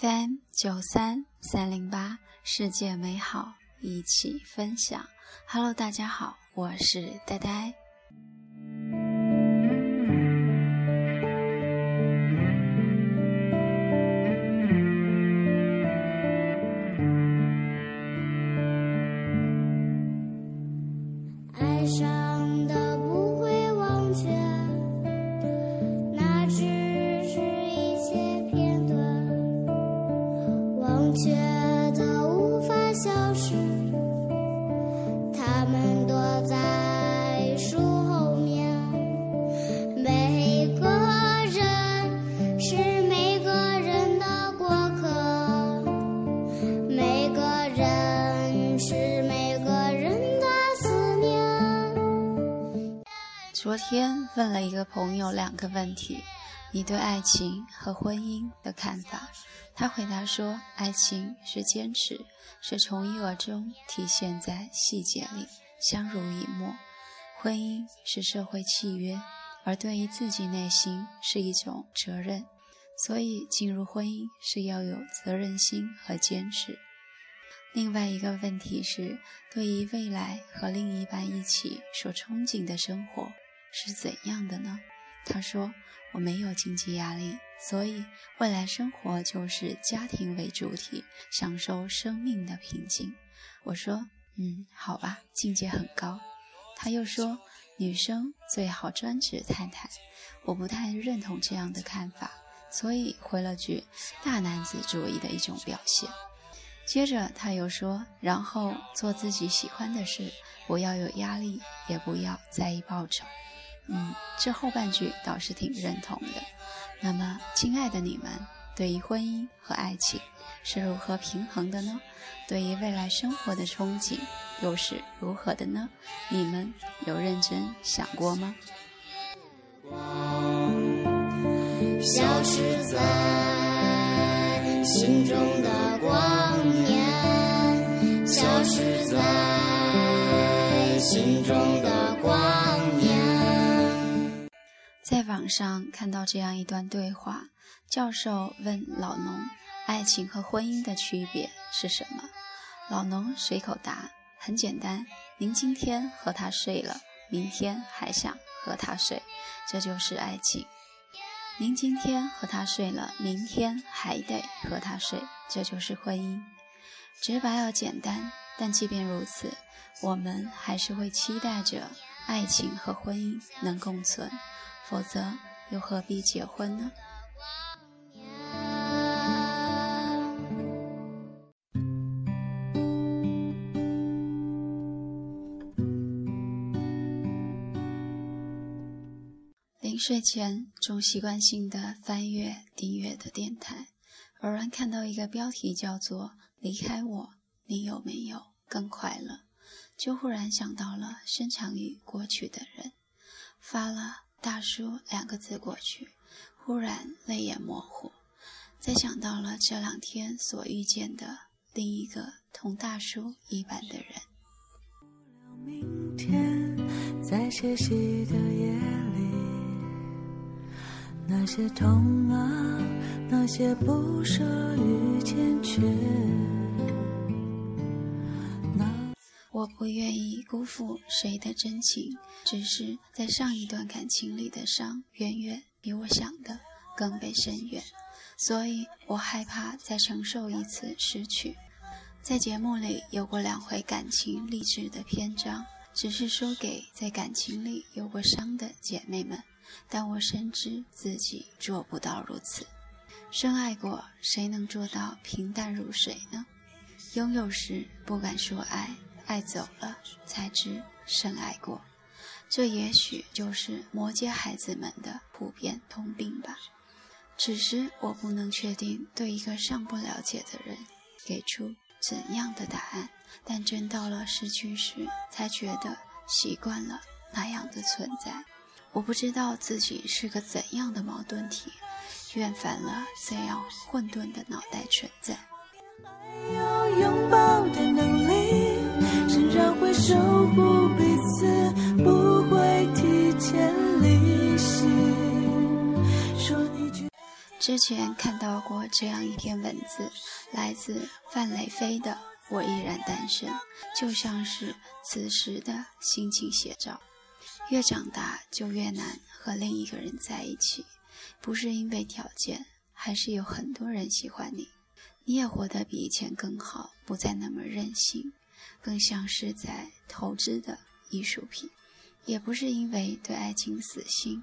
FM 九三三零八，世界美好一起分享。Hello，大家好，我是呆呆。天问了一个朋友两个问题：你对爱情和婚姻的看法？他回答说：爱情是坚持，是从一而终，体现在细节里，相濡以沫；婚姻是社会契约，而对于自己内心是一种责任。所以进入婚姻是要有责任心和坚持。另外一个问题是，对于未来和另一半一起所憧憬的生活。是怎样的呢？他说：“我没有经济压力，所以未来生活就是家庭为主体，享受生命的平静。”我说：“嗯，好吧，境界很高。”他又说：“女生最好专职太太。”我不太认同这样的看法，所以回了句：“大男子主义的一种表现。”接着他又说：“然后做自己喜欢的事，不要有压力，也不要在意报酬。”嗯，这后半句倒是挺认同的。那么，亲爱的你们，对于婚姻和爱情是如何平衡的呢？对于未来生活的憧憬又是如何的呢？你们有认真想过吗？消失在心中的光年，消失在心中的光年。在网上看到这样一段对话：教授问老农，爱情和婚姻的区别是什么？老农随口答：很简单，您今天和他睡了，明天还想和他睡，这就是爱情；您今天和他睡了，明天还得和他睡，这就是婚姻。直白而简单，但即便如此，我们还是会期待着爱情和婚姻能共存。否则，又何必结婚呢？临睡前，总习惯性的翻阅订阅的电台，偶然看到一个标题叫做“离开我，你有没有更快乐？”就忽然想到了深藏于过去的人，发了。大叔两个字过去，忽然泪眼模糊，再想到了这两天所遇见的另一个同大叔一般的人。明天在歇息的夜里，那些痛啊，那些不舍与坚决。我愿意辜负谁的真情，只是在上一段感情里的伤远远比我想的更为深远，所以我害怕再承受一次失去。在节目里有过两回感情励志的篇章，只是说给在感情里有过伤的姐妹们，但我深知自己做不到如此。深爱过，谁能做到平淡如水呢？拥有时不敢说爱。爱走了，才知深爱过。这也许就是摩羯孩子们的普遍通病吧。此时我不能确定对一个尚不了解的人给出怎样的答案。但真到了失去时，才觉得习惯了那样的存在。我不知道自己是个怎样的矛盾体，厌烦了这样混沌的脑袋存在。有拥抱的。守护彼此，不会提前离席。之前看到过这样一篇文字，来自范雷飞的《我依然单身》，就像是此时的心情写照。越长大就越难和另一个人在一起，不是因为条件，还是有很多人喜欢你。你也活得比以前更好，不再那么任性，更像是在投资的艺术品。也不是因为对爱情死心，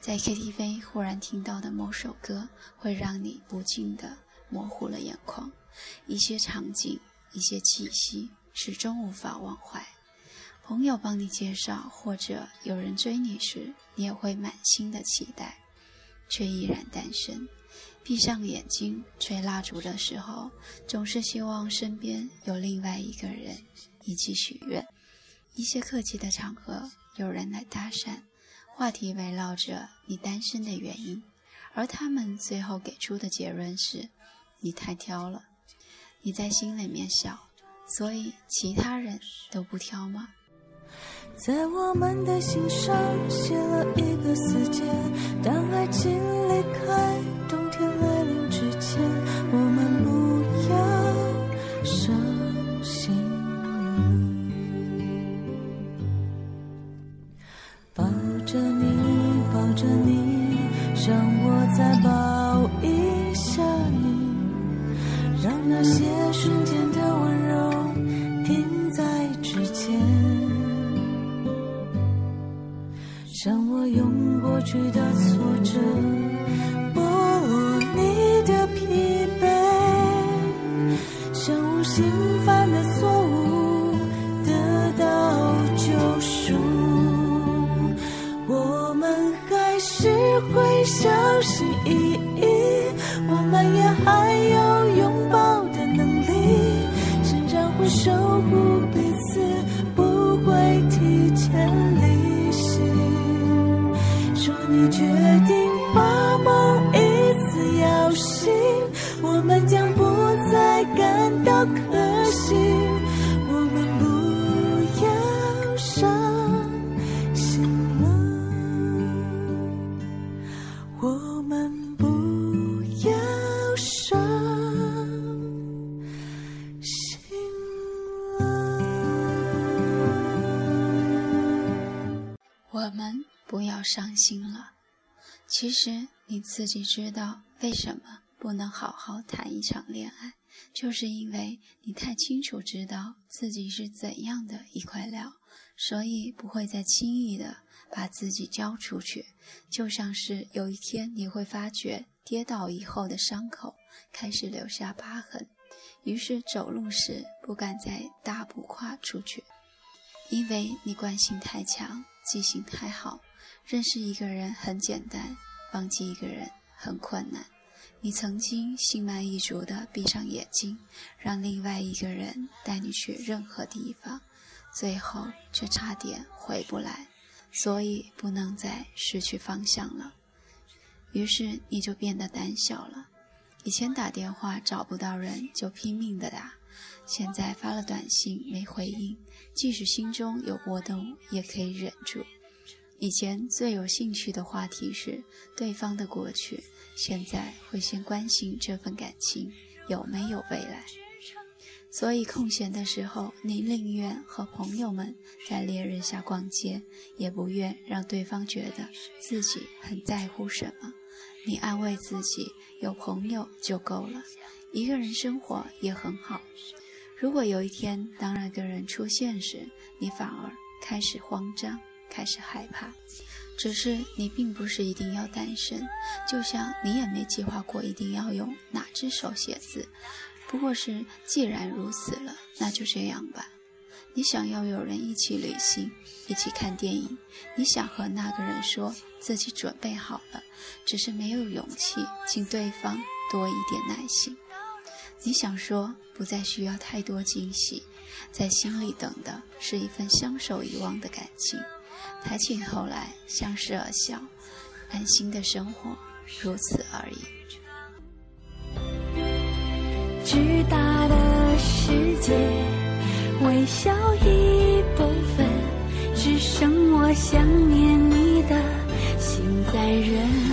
在 KTV 忽然听到的某首歌，会让你不禁的模糊了眼眶。一些场景，一些气息，始终无法忘怀。朋友帮你介绍，或者有人追你时，你也会满心的期待，却依然单身。闭上眼睛吹蜡烛的时候，总是希望身边有另外一个人一起许愿。一些客气的场合。有人来搭讪，话题围绕着你单身的原因，而他们最后给出的结论是：你太挑了。你在心里面笑，所以其他人都不挑吗？在我们的心上写了一个死结，当爱情离开，冬天像我用过去的挫折剥落你的疲惫，像无心犯的错误得到救赎。我们还是会小心翼翼，我们也还有拥抱的能力，成长会守护我们不要伤心了，其实你自己知道为什么不能好好谈一场恋爱，就是因为你太清楚知道自己是怎样的一块料，所以不会再轻易的把自己交出去。就像是有一天你会发觉跌倒以后的伤口开始留下疤痕，于是走路时不敢再大步跨出去，因为你惯性太强，记性太好。认识一个人很简单，忘记一个人很困难。你曾经心满意足地闭上眼睛，让另外一个人带你去任何地方，最后却差点回不来，所以不能再失去方向了。于是你就变得胆小了。以前打电话找不到人就拼命的打，现在发了短信没回应，即使心中有波动也可以忍住。以前最有兴趣的话题是对方的过去，现在会先关心这份感情有没有未来。所以空闲的时候，你宁愿和朋友们在烈日下逛街，也不愿让对方觉得自己很在乎什么。你安慰自己，有朋友就够了，一个人生活也很好。如果有一天当那个人出现时，你反而开始慌张。开始害怕，只是你并不是一定要单身，就像你也没计划过一定要用哪只手写字，不过是既然如此了，那就这样吧。你想要有人一起旅行，一起看电影，你想和那个人说自己准备好了，只是没有勇气，请对方多一点耐心。你想说不再需要太多惊喜，在心里等的是一份相守遗忘的感情。抬起头来，相视而笑，安心的生活，如此而已。巨大的世界，微笑一部分，只剩我想念你的心在忍。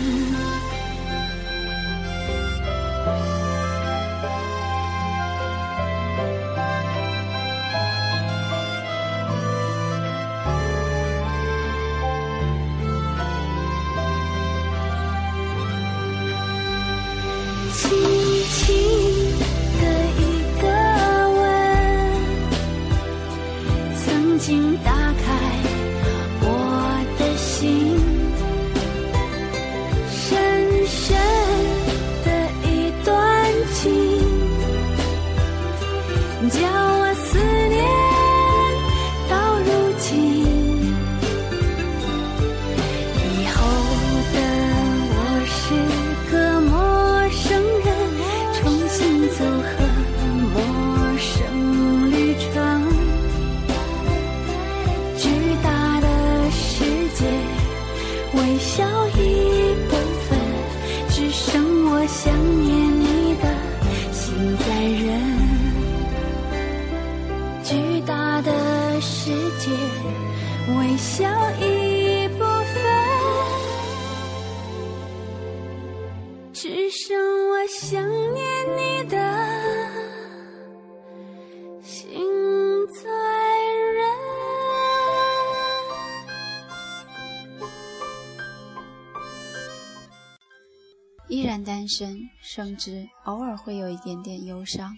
单身，甚至偶尔会有一点点忧伤，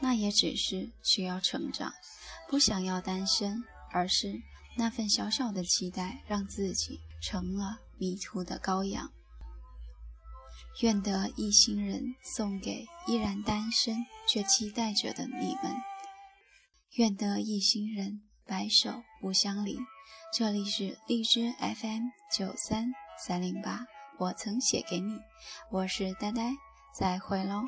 那也只是需要成长。不想要单身，而是那份小小的期待，让自己成了迷途的羔羊。愿得一心人送给依然单身却期待着的你们。愿得一心人白首不相离。这里是荔枝 FM 九三三零八。我曾写给你，我是呆呆，再会喽。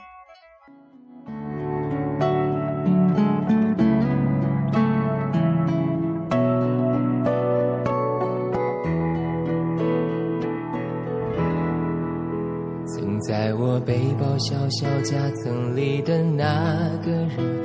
曾在我背包小小夹层里的那个人，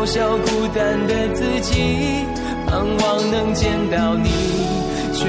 嘲笑孤单的自己，盼望能见到你，却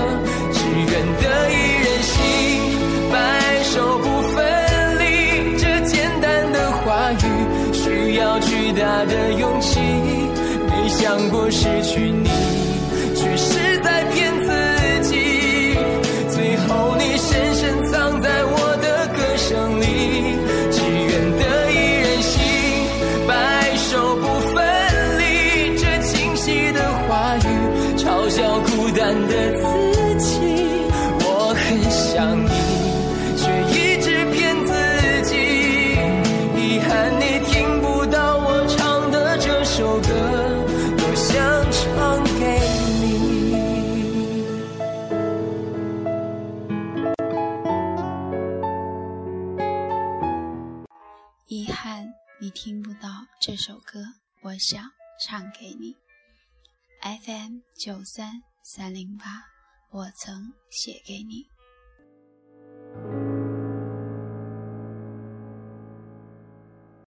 大的勇气。没想过失去你，却是在骗我想唱给你。FM 九三三零八，我曾写给你。